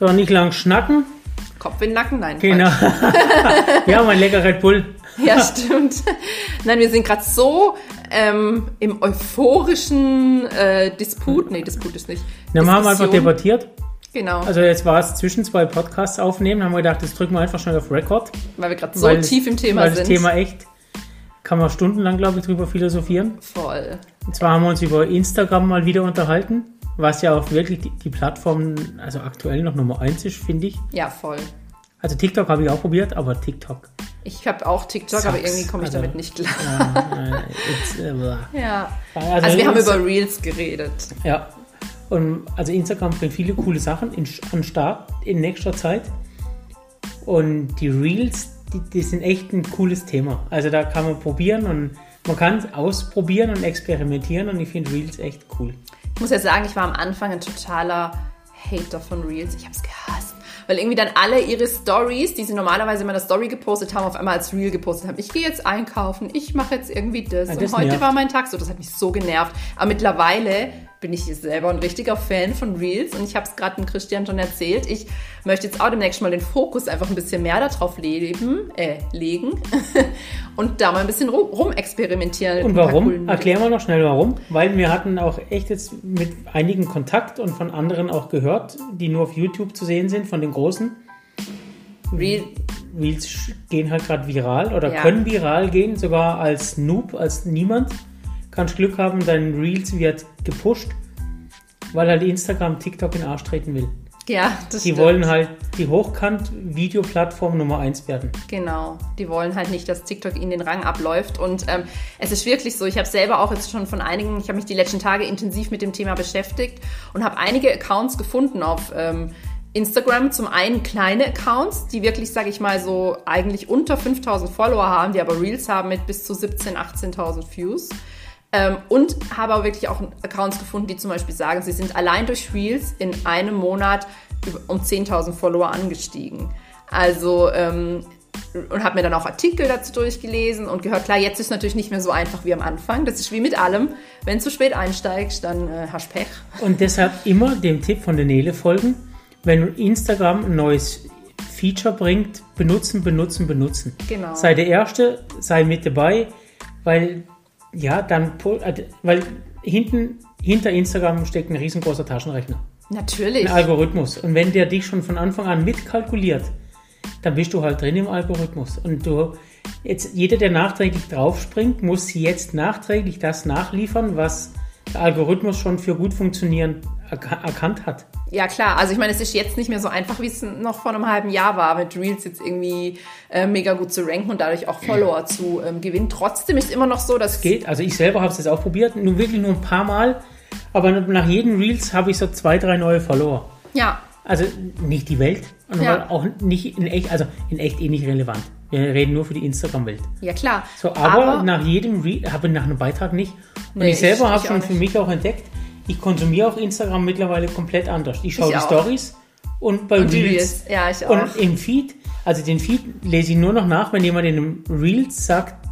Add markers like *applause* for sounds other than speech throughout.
So, nicht lang schnacken. Kopf in den Nacken, nein. Genau. wir haben *laughs* ein lecker Red Bull. *laughs* Ja, stimmt. Nein, wir sind gerade so ähm, im euphorischen äh, Disput. Nee, Disput ist nicht. Na, wir haben einfach debattiert. Genau, Also jetzt war es zwischen zwei Podcasts aufnehmen, haben wir gedacht, das drücken wir einfach schnell auf Record. weil wir gerade so weil tief im Thema weil sind. das Thema echt, kann man stundenlang, glaube ich, drüber philosophieren. Voll. Und zwar haben wir uns über Instagram mal wieder unterhalten, was ja auch wirklich die, die Plattform, also aktuell noch Nummer eins ist, finde ich. Ja, voll. Also TikTok habe ich auch probiert, aber TikTok. Ich habe auch TikTok, aber Sucks. irgendwie komme ich Also- damit nicht klar. äh, äh. Ja. also, Also wir haben über Reels geredet. Ja. Und also Instagram bringt viele coole Sachen in, an Start in nächster Zeit. Und die Reels, die, die sind echt ein cooles Thema. Also da kann man probieren und man kann es ausprobieren und experimentieren und ich finde Reels echt cool. Ich muss ja sagen, ich war am Anfang ein totaler Hater von Reels. Ich habe es gehasst. Weil irgendwie dann alle ihre Stories, die sie normalerweise in meiner Story gepostet haben, auf einmal als Reel gepostet haben. Ich gehe jetzt einkaufen, ich mache jetzt irgendwie das. Ja, und das heute nervt. war mein Tag so. Das hat mich so genervt. Aber mittlerweile bin ich selber ein richtiger Fan von Reels und ich habe es gerade dem Christian schon erzählt. Ich möchte jetzt auch demnächst mal den Fokus einfach ein bisschen mehr darauf leben, äh, legen *laughs* und da mal ein bisschen rum, rumexperimentieren. mit Und warum? Erklären wir noch schnell warum. Weil wir hatten auch echt jetzt mit einigen Kontakt und von anderen auch gehört, die nur auf YouTube zu sehen sind, von den Großen. Reel, Reels sch- gehen halt gerade viral oder Ja. können viral gehen, sogar als Noob, als niemand. Kannst Glück haben, dein Reels wird gepusht, weil halt Instagram TikTok in den Arsch treten will. ja, das Die stimmt. wollen halt die Hochkant-Videoplattform Nummer 1 werden. Genau, die wollen halt nicht, dass TikTok ihnen den Rang abläuft. Und ähm, es ist wirklich so, ich habe selber auch jetzt schon von einigen, ich habe mich die letzten Tage intensiv mit dem Thema beschäftigt und habe einige Accounts gefunden auf ähm, Instagram. Zum einen kleine Accounts, die wirklich, sage ich mal, so eigentlich unter 5000 Follower haben, die aber Reels haben mit bis zu 17.000, 18.000 Views. Ähm, und habe aber wirklich auch Accounts gefunden, die zum Beispiel sagen, sie sind allein durch Reels in einem Monat um 10.000 Follower angestiegen. Also, ähm, und habe mir dann auch Artikel dazu durchgelesen und gehört, klar, jetzt ist es natürlich nicht mehr so einfach wie am Anfang. Das ist wie mit allem. Wenn du zu spät einsteigst, dann äh, hast du Pech. Und deshalb immer dem Tipp von der Nele folgen. Wenn Instagram ein neues Feature bringt, benutzen, benutzen, benutzen. Genau. Sei der Erste, sei mit dabei, weil ja, dann, äh, weil hinten, hinter Instagram steckt ein riesengroßer Taschenrechner, Natürlich. ein Algorithmus. Und wenn der dich schon von Anfang an mitkalkuliert, dann bist du halt drin im Algorithmus. Und du, jetzt, jeder, der nachträglich draufspringt, muss jetzt nachträglich das nachliefern, was der Algorithmus schon für gut funktionieren erkannt hat. Ja klar, also ich meine, es ist jetzt nicht mehr so einfach, wie es noch vor einem halben Jahr war, mit Reels jetzt irgendwie äh, mega gut zu ranken und dadurch auch Follower zu ähm, gewinnen. Trotzdem ist es immer noch so, dass geht. Also ich selber habe es jetzt auch probiert, nur wirklich nur ein paar Mal. Aber nach jedem Reels habe ich so zwei, drei neue Follower. ja, Also nicht die Welt, und Ja. aber auch nicht in echt, also in echt eh nicht relevant. Wir reden nur für die Instagram-Welt. ja klar. So, aber, nach jedem Reel, aber nach einem Beitrag nicht. Und Nee, ich selber ich- habe ich schon für mich auch entdeckt, ich konsumiere auch Instagram mittlerweile komplett anders. Ich schaue Ich die. Stories und bei Und Reels. Reels, ja, ich auch. Und im Feed, also den Feed lese ich nur noch nach, wenn jemand in einem Reels sagt,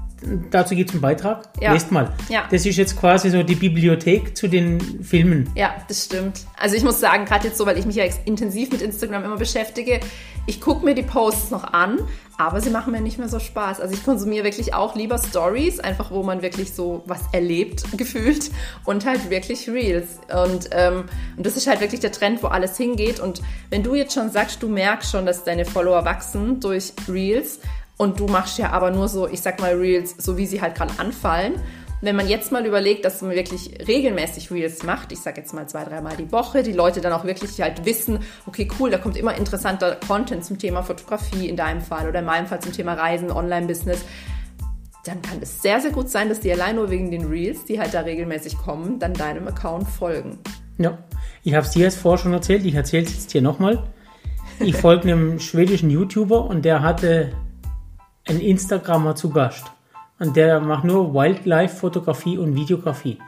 dazu gibt es einen Beitrag, Ja. lest mal. Ja. Das ist jetzt quasi so die Bibliothek zu den Filmen. Ja, das stimmt. Also ich muss sagen, gerade jetzt so, weil ich mich ja intensiv mit Instagram immer beschäftige, ich gucke mir die Posts noch an, aber sie machen mir nicht mehr so Spaß. Also ich konsumiere wirklich auch lieber Stories, einfach wo man wirklich so was erlebt, *laughs* gefühlt, und halt wirklich Reels. Und, ähm, und das ist halt wirklich der Trend, wo alles hingeht. Und wenn du jetzt schon sagst, du merkst schon, dass deine Follower wachsen durch Reels, und du machst ja aber nur so, ich sag mal, Reels, so wie sie halt gerade anfallen. Wenn man jetzt mal überlegt, dass man wirklich regelmäßig Reels macht, ich sag jetzt mal zwei, dreimal die Woche, die Leute dann auch wirklich halt wissen, okay, cool, da kommt immer interessanter Content zum Thema Fotografie in deinem Fall oder in meinem Fall zum Thema Reisen, Online-Business, dann kann es sehr, sehr gut sein, dass die allein nur wegen den Reels, die halt da regelmäßig kommen, dann deinem Account folgen. Ja. Ich habe es dir jetzt vorher schon erzählt, ich erzähle es jetzt hier nochmal. Ich folge einem schwedischen YouTuber und der hatte einen Instagrammer zu Gast. Und der macht nur Wildlife-Fotografie und Videografie.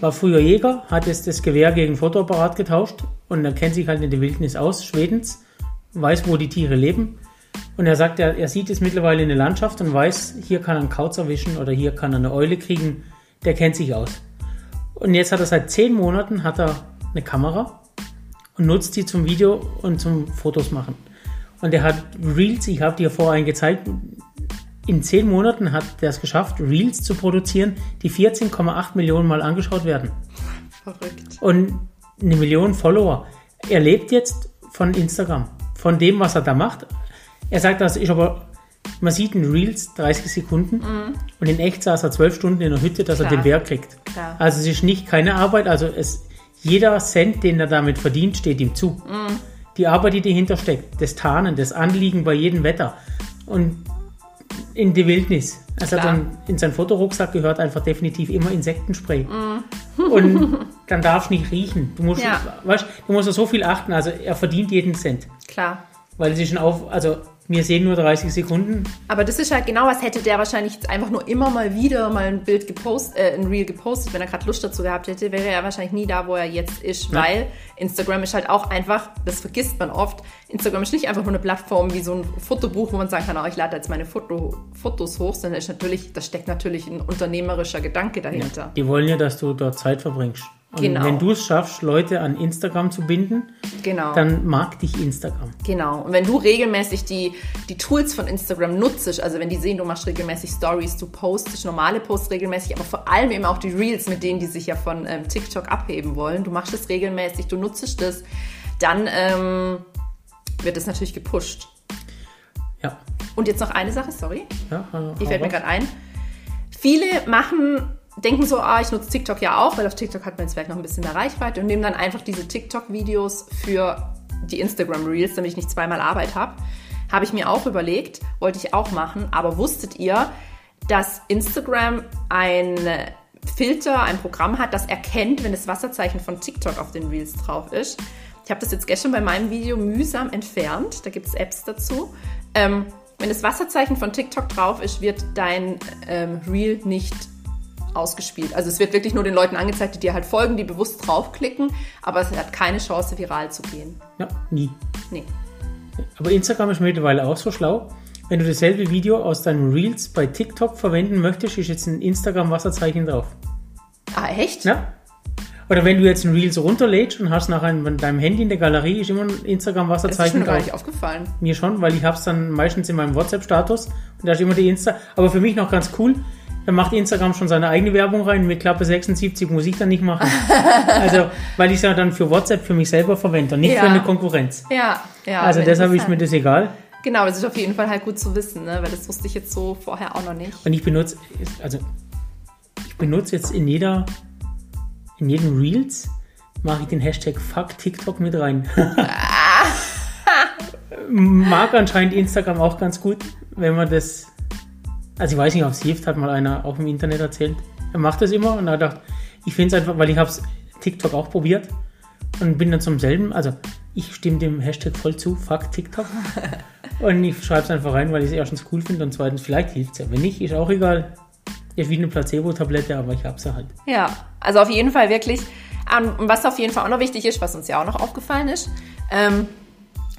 War früher Jäger, hat jetzt das Gewehr gegen Fotoapparat getauscht und er kennt sich halt in der Wildnis aus, Schwedens, weiß, wo die Tiere leben. Und er sagt, er, er sieht es mittlerweile in der Landschaft und weiß, hier kann er einen Kauz erwischen oder hier kann er eine Eule kriegen. Der kennt sich aus. Und jetzt hat er seit zehn Monaten hat er eine Kamera und nutzt die zum Video und zum Fotos machen. Und der hat Reels, ich habe dir vorhin gezeigt, in zehn Monaten hat der es geschafft, Reels zu produzieren, die 14,8 Millionen Mal angeschaut werden. Verrückt. Und eine Million Follower. Er lebt jetzt von Instagram, von dem, was er da macht. Er sagt, das ist aber, man sieht in Reels 30 Sekunden und in echt saß er 12 Stunden in der Hütte, dass er Klar. den Berg kriegt. Klar. Also es ist nicht keine Arbeit, also es, jeder Cent, den er damit verdient, steht ihm zu. Die Arbeit, die dahinter steckt, das Tarnen, das Anliegen bei jedem Wetter und in die Wildnis. Also Klar. dann in seinen Fotorucksack gehört einfach definitiv immer Insektenspray. *laughs* Und dann darfst du nicht riechen. Du musst, Ja. weißt, du musst auf so viel achten. Also er verdient jeden Cent. Klar. Weil es ist schon auf, also wir sehen nur 30 Sekunden. Aber das ist halt genau was, hätte der wahrscheinlich jetzt einfach nur immer mal wieder mal ein Bild gepostet, äh, ein Reel gepostet, wenn er gerade Lust dazu gehabt hätte, wäre er wahrscheinlich nie da, wo er jetzt ist, Ja. weil Instagram ist halt auch einfach, das vergisst man oft, Instagram ist nicht einfach nur eine Plattform wie so ein Fotobuch, wo man sagen kann, oh, ich lade jetzt meine Foto, Fotos hoch, sondern ist natürlich, da steckt natürlich ein unternehmerischer Gedanke dahinter. Die wollen ja, dass du dort Zeit verbringst. Und Genau. wenn du es schaffst, Leute an Instagram zu binden, Genau. dann mag dich Instagram. Genau. Und wenn du regelmäßig die, die Tools von Instagram nutzt, also wenn die sehen, du machst regelmäßig Stories, du postest normale Posts regelmäßig, aber vor allem eben auch die Reels, mit denen die sich ja von ähm, TikTok abheben wollen, du machst es regelmäßig, du nutzt es, dann ähm, wird es natürlich gepusht. Ja. Und jetzt noch eine Sache, sorry. ja hau- Die fällt mir gerade ein. Viele machen, denken so, ah, ich nutze TikTok ja auch, weil auf TikTok hat man jetzt vielleicht noch ein bisschen mehr Reichweite und nehmen dann einfach diese TikTok-Videos für die Instagram-Reels, damit ich nicht zweimal Arbeit habe. Habe ich mir auch überlegt, wollte ich auch machen, aber wusstet ihr, dass Instagram ein Filter, ein Programm hat, das erkennt, wenn das Wasserzeichen von TikTok auf den Reels drauf ist. Ich habe das jetzt gestern bei meinem Video mühsam entfernt. Da gibt es Apps dazu. Ähm, wenn das Wasserzeichen von TikTok drauf ist, wird dein ähm, Reel nicht ausgespielt. Also es wird wirklich nur den Leuten angezeigt, die dir halt folgen, die bewusst draufklicken, aber es hat keine Chance, viral zu gehen. Ja, nie. Nee. Aber Instagram ist mittlerweile auch so schlau. Wenn du dasselbe Video aus deinen Reels bei TikTok verwenden möchtest, ist jetzt ein Instagram-Wasserzeichen drauf. Ah, echt? Ja? Oder wenn du jetzt ein Reels runterlädst und hast nachher in deinem Handy in der Galerie, ist immer ein Das ist mir Instagram-Wasserzeichen gar drauf. nicht aufgefallen. Mir schon, weil ich habe es dann meistens in meinem WhatsApp-Status und da ist immer die Insta. Aber für mich noch ganz cool, da macht Instagram schon seine eigene Werbung rein. Mit Klappe 76 muss ich dann nicht machen. *laughs* also, weil ich es ja dann für WhatsApp für mich selber verwende und nicht Ja. für eine Konkurrenz. Ja, ja. Also deshalb ist mir das egal. Genau, das ist auf jeden Fall halt gut zu wissen, ne? weil das wusste ich jetzt so vorher auch noch nicht. Und ich benutze, also ich benutze jetzt in jeder, in jedem Reels mache ich den Hashtag Fuck TikTok mit rein. *laughs* Mag anscheinend Instagram auch ganz gut, wenn man das, also ich weiß nicht, ob es hilft, hat mal einer auch im Internet erzählt. Er macht das immer und er dachte, ich finde es einfach, weil ich habe es TikTok auch probiert und bin dann zum selben, also ich stimme dem Hashtag voll zu, Fuck TikTok. *laughs* Und ich schreibe es einfach rein, weil ich es erstens cool finde und zweitens vielleicht hilft es ja. Wenn nicht, ist auch egal. Ist wie eine Placebo-Tablette, aber ich habe sie halt. Ja, also auf jeden Fall wirklich. ähm, Und was auf jeden Fall auch noch wichtig ist, was uns ja auch noch aufgefallen ist, ähm,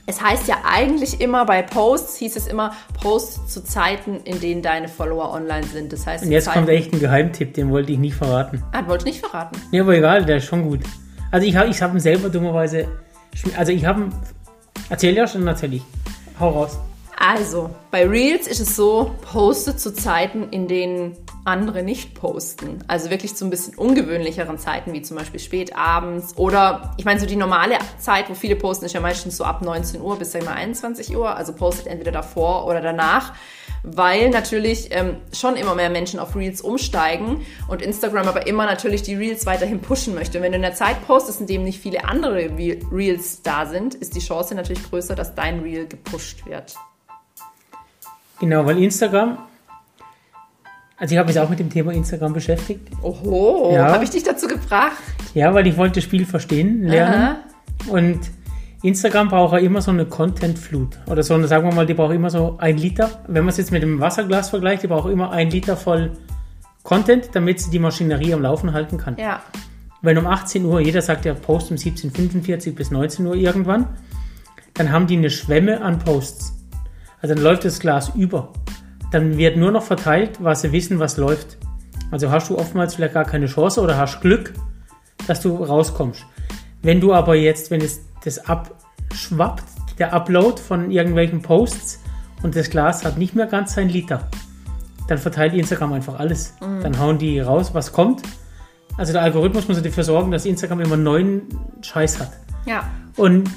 es heißt ja eigentlich immer bei Posts, hieß es immer Posts zu Zeiten, in denen deine Follower online sind. Das heißt, Und jetzt zu kommt Zeiten, echt ein Geheimtipp, den wollte ich nicht verraten. Ah, wollte ich nicht verraten. Nee, aber egal, der ist schon gut. Also ich habe ich hab ihn selber dummerweise, also ich habe ihn, erzähl ja schon, erzähl ich. Hau raus. Also, bei Reels ist es so, poste zu Zeiten, in denen andere nicht posten. Also wirklich zu ein bisschen ungewöhnlicheren Zeiten, wie zum Beispiel spät abends oder, ich meine, so die normale Zeit, wo viele posten, ist ja meistens so ab 19 Uhr bis, sag ich mal, 21 Uhr. Also postet entweder davor oder danach, weil natürlich ähm, schon immer mehr Menschen auf Reels umsteigen und Instagram aber immer natürlich die Reels weiterhin pushen möchte. Und wenn du in der Zeit postest, in dem nicht viele andere Re- Reels da sind, ist die Chance natürlich größer, dass dein Reel gepusht wird. Genau, weil Instagram, also ich habe mich auch mit dem Thema Instagram beschäftigt. Oho, Ja. habe ich dich dazu gebracht? Ja, weil ich wollte das Spiel verstehen, lernen. Aha. Und Instagram braucht ja immer so eine Content-Flut. Oder so, eine, sagen wir mal, die braucht immer so ein Liter. Wenn man es jetzt mit dem Wasserglas vergleicht, die braucht immer ein Liter voll Content, damit sie die Maschinerie am Laufen halten kann. Ja. Wenn um 18 Uhr, jeder sagt ja Post um 17.45 bis 19 Uhr irgendwann, dann haben die eine Schwemme an Posts. Also dann läuft das Glas über. Dann wird nur noch verteilt, was sie wissen, was läuft. Also hast du oftmals vielleicht gar keine Chance oder hast Glück, dass du rauskommst. Wenn du aber jetzt, wenn es das abschwappt, der Upload von irgendwelchen Posts und das Glas hat nicht mehr ganz sein Liter, dann verteilt Instagram einfach alles. Dann hauen die raus, was kommt. Also der Algorithmus muss dafür sorgen, dass Instagram immer neuen Scheiß hat. Ja. Und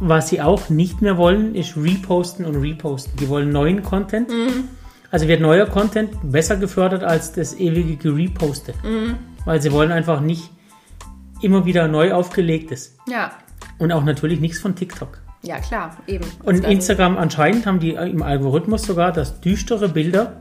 was sie auch nicht mehr wollen, ist reposten und reposten. Die wollen neuen Content. Also wird neuer Content besser gefördert als das ewige Gereposte. Weil sie wollen einfach nicht immer wieder neu aufgelegtes. Ja. Und auch natürlich nichts von TikTok. Ja, klar, eben. Und Also- Instagram anscheinend haben die im Algorithmus sogar, dass düstere Bilder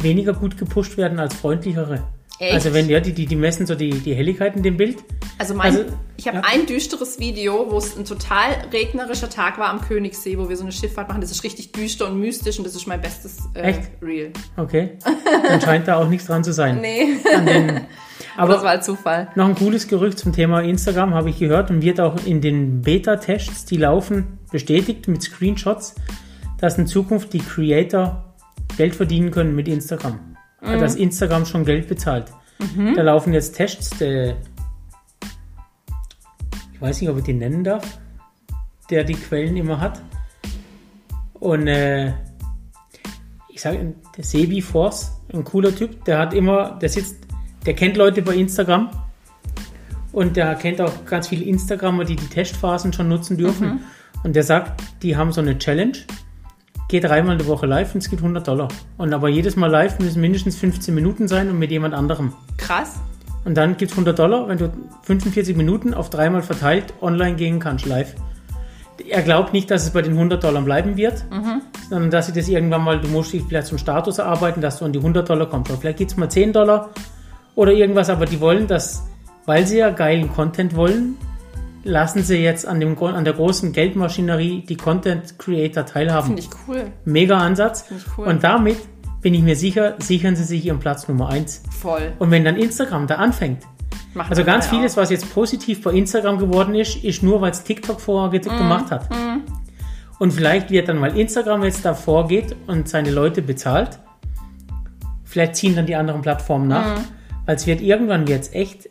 weniger gut gepusht werden als freundlichere. Echt? Also wenn ja, die, die, die messen so die, die Helligkeit in dem Bild. Also, mein, Also, ich habe ja. ein düsteres Video, wo es ein total regnerischer Tag war am Königssee, wo wir so eine Schifffahrt machen. Das ist richtig düster und mystisch und das ist mein bestes äh, Echt? Reel. Okay. Dann scheint da auch nichts dran zu sein. *laughs* Nee, den, *laughs* aber das war halt Zufall. noch ein cooles Gerücht zum Thema Instagram habe ich gehört und wird auch in den Beta-Tests, die laufen, bestätigt mit Screenshots, dass in Zukunft die Creator Geld verdienen können mit Instagram. Also, Dass Instagram schon Geld bezahlt. Da laufen jetzt Tests, der, ich weiß nicht, ob ich den nennen darf, der die Quellen immer hat. Und äh, ich sage, der Sebi Force, ein cooler Typ, der hat immer, der sitzt, der kennt Leute bei Instagram und der kennt auch ganz viele Instagrammer, die die Testphasen schon nutzen dürfen. Und der sagt, die haben so eine Challenge, geht dreimal in der Woche live und es gibt 100 Dollar. Und aber jedes Mal live müssen mindestens 15 Minuten sein und mit jemand anderem. Krass. Und dann gibt es 100 Dollar, wenn du 45 Minuten auf dreimal verteilt online gehen kannst live. Er glaubt nicht, dass es bei den 100 Dollar bleiben wird, sondern dass sie das irgendwann mal, du musst dich vielleicht zum Status erarbeiten, dass du an die 100 Dollar kommst. Oder vielleicht gibt es mal 10 Dollar oder irgendwas, aber die wollen das, weil sie ja geilen Content wollen, lassen sie jetzt an, dem, an der großen Geldmaschinerie die Content Creator teilhaben. Finde ich cool. Mega Ansatz. Finde ich cool. Und damit bin ich mir sicher, sichern sie sich ihren Platz Nummer 1. Voll. Und wenn dann Instagram da anfängt, Macht also ganz vieles, was jetzt positiv bei Instagram geworden ist, ist nur, weil es TikTok vorher Mhm. gemacht hat. Und vielleicht wird dann, weil Instagram jetzt da vorgeht und seine Leute bezahlt, vielleicht ziehen dann die anderen Plattformen nach, Mhm. weil es wird irgendwann jetzt echt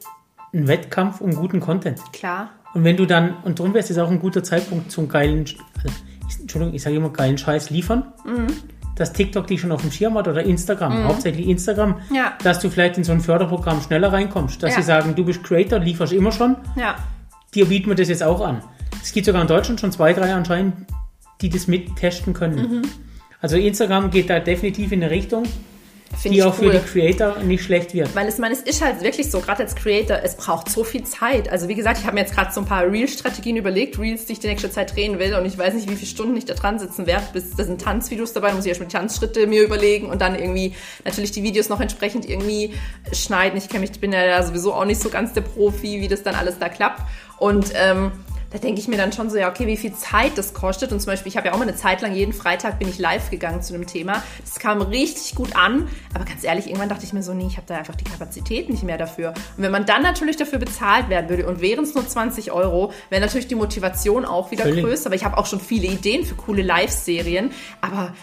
ein Wettkampf um guten Content. Klar. Und wenn du dann, und darum wäre es jetzt auch ein guter Zeitpunkt zum geilen, also, ich, Entschuldigung, ich sage immer geilen Scheiß liefern, Mhm. dass TikTok dich schon auf dem Schirm hat oder Instagram, hauptsächlich Instagram, Ja. dass du vielleicht in so ein Förderprogramm schneller reinkommst, dass Ja. sie sagen, du bist Creator, lieferst immer schon, Ja. dir bieten wir das jetzt auch an. Es gibt sogar in Deutschland schon zwei, drei anscheinend, die das mittesten können. Mhm. Also Instagram geht da definitiv in eine Richtung, Finde die auch für cool. die Creator nicht schlecht wird. Weil es, man, es ist halt wirklich so, gerade als Creator, es braucht so viel Zeit. Also wie gesagt, ich habe mir jetzt gerade so ein paar Reel-Strategien überlegt, Reels, die ich die nächste Zeit drehen will und ich weiß nicht, wie viele Stunden ich da dran sitzen werde, bis da sind Tanzvideos dabei, da muss ich erstmal Tanzschritte mir überlegen und dann irgendwie natürlich die Videos noch entsprechend irgendwie schneiden. Ich kenne mich, ich bin ja sowieso auch nicht so ganz der Profi, wie das dann alles da klappt. Und ähm, da denke ich mir dann schon so, ja, okay, wie viel Zeit das kostet. Und zum Beispiel, ich habe ja auch mal eine Zeit lang, jeden Freitag bin ich live gegangen zu einem Thema. Das kam richtig gut an. Aber ganz ehrlich, irgendwann dachte ich mir so, nee, ich habe da einfach die Kapazität nicht mehr dafür. Und wenn man dann natürlich dafür bezahlt werden würde und wären es nur 20 Euro, wäre natürlich die Motivation auch wieder Völlig. größer. Aber ich habe auch schon viele Ideen für coole Live-Serien. Aber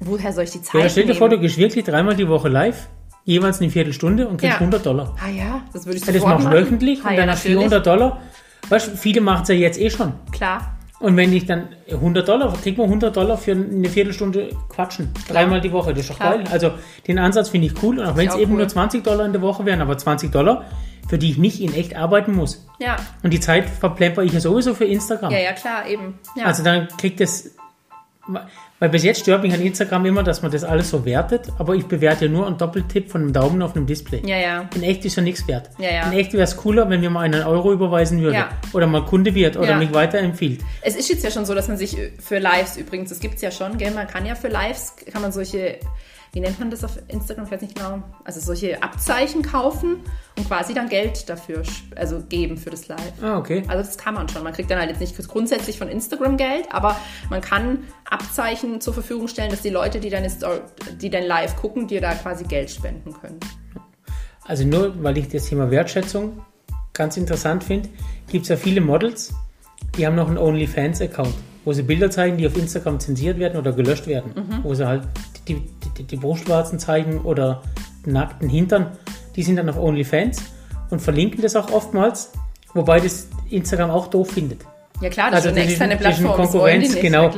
woher soll ich die Zeit Ja, stell dir nehmen? vor, du gehst wirklich dreimal die Woche live, jeweils eine Viertelstunde und kriegst Ja. 100 Dollar. ah ja, das würde ich Ja, das machst du wöchentlich ah, und ja, dann hast du natürlich. 400 Dollar. Weißt du, viele machen es ja jetzt eh schon. Klar. Und wenn ich dann 100 Dollar, kriegt man 100 Dollar für eine Viertelstunde quatschen. Dreimal die Woche, das ist doch Klar. geil. Also den Ansatz finde ich cool. Und auch wenn es eben cool. nur 20 Dollar in der Woche wären, aber 20 Dollar, für die ich nicht in echt arbeiten muss. Ja. Und die Zeit verplemper ich ja sowieso für Instagram. Ja, ja, klar, eben. Ja. Also dann kriegt es, weil bis jetzt stört mich an Instagram immer, dass man das alles so wertet, aber ich bewerte ja nur einen Doppeltipp von einem Daumen auf einem Display. ja, ja. In echt ist ja nichts wert. Ja, ja. In echt wäre es cooler, wenn mir mal einen Euro überweisen würde. Ja. Oder mal Kunde wird oder Ja. mich weiterempfiehlt. Es ist jetzt ja schon so, dass man sich für Lives übrigens, das gibt es ja schon, gell? man kann ja für Lives, kann man solche, wie nennt man das auf Instagram, ich weiß nicht genau, also solche Abzeichen kaufen und quasi dann Geld dafür, also geben für das Live. Ah, okay. Also das kann man schon. Man kriegt dann halt jetzt nicht grundsätzlich von Instagram Geld, aber man kann Abzeichen zur Verfügung stellen, dass die Leute, die deine Story, die dein Live gucken, dir da quasi Geld spenden können. Also nur, weil ich das Thema Wertschätzung ganz interessant finde, gibt es ja viele Models, die haben noch einen OnlyFans-Account, wo sie Bilder zeigen, die auf Instagram zensiert werden oder gelöscht werden. Wo sie halt die, die, die Brustwarzen zeigen oder nackten Hintern. Die sind dann auf OnlyFans und verlinken das auch oftmals. Wobei das Instagram auch doof findet. Ja klar, das Also ist eine externe Plattform, Konkurrenz, nicht, genau.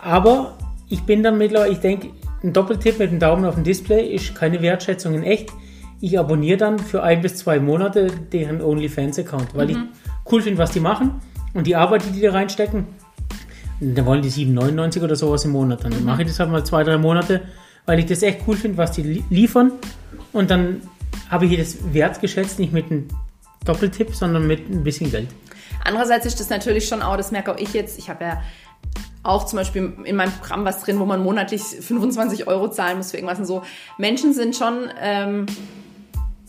Aber ich bin dann mittlerweile, ich denke, ein Doppeltipp mit dem Daumen auf dem Display ist keine Wertschätzung in echt. Ich abonniere dann für ein bis zwei Monate deren OnlyFans-Account, weil Mhm. ich cool finde, was die machen und die Arbeit, die die da reinstecken. Da wollen die 7,99 oder sowas im Monat. Dann Mhm. mache ich das halt mal zwei, drei Monate, weil ich das echt cool finde, was die li- liefern. Und dann habe ich das wertgeschätzt, nicht mit einem Doppeltipp, sondern mit ein bisschen Geld. Andererseits ist das natürlich schon auch, das merke auch ich jetzt, ich habe ja auch zum Beispiel in meinem Programm was drin, wo man monatlich 25 Euro zahlen muss für irgendwas und so. Menschen sind schon ähm,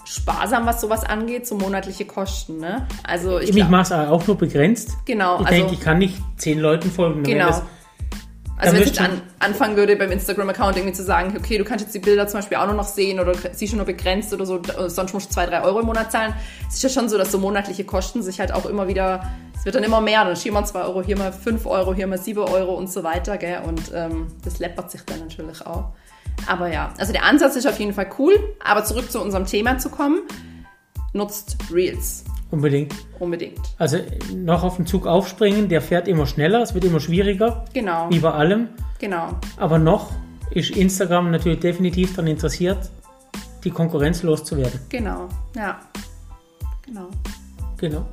sparsam, was sowas angeht, so monatliche Kosten. Ne? Also ich Ich mache es auch nur begrenzt. Genau, Ich also- denke, ich kann nicht zehn Leuten folgen. Genau. das- Also wenn ich jetzt an, anfangen würde beim Instagram-Account irgendwie zu sagen, okay, du kannst jetzt die Bilder zum Beispiel auch nur noch sehen oder siehst schon nur begrenzt oder so, sonst musst du zwei, drei Euro im Monat zahlen. Es ist ja schon so, dass so monatliche Kosten sich halt auch immer wieder, es wird dann immer mehr, dann hier mal zwei Euro, hier mal fünf Euro, hier mal sieben Euro und so weiter, gell? Und ähm, das läppert sich dann natürlich auch. Aber ja, also der Ansatz ist auf jeden Fall cool, aber zurück zu unserem Thema zu kommen, nutzt Reels Unbedingt. unbedingt. Also noch auf den Zug aufspringen, der fährt immer schneller, es wird immer schwieriger, Genau, wie bei allem. genau. Aber noch ist Instagram natürlich definitiv daran interessiert, die Konkurrenz loszuwerden. Genau, ja. Genau. Genau.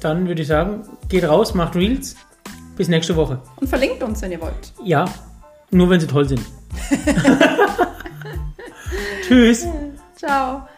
Dann würde ich sagen, geht raus, macht Reels. Bis nächste Woche. Und verlinkt uns, wenn ihr wollt. Ja, nur wenn sie toll sind. Tschüss. Ciao.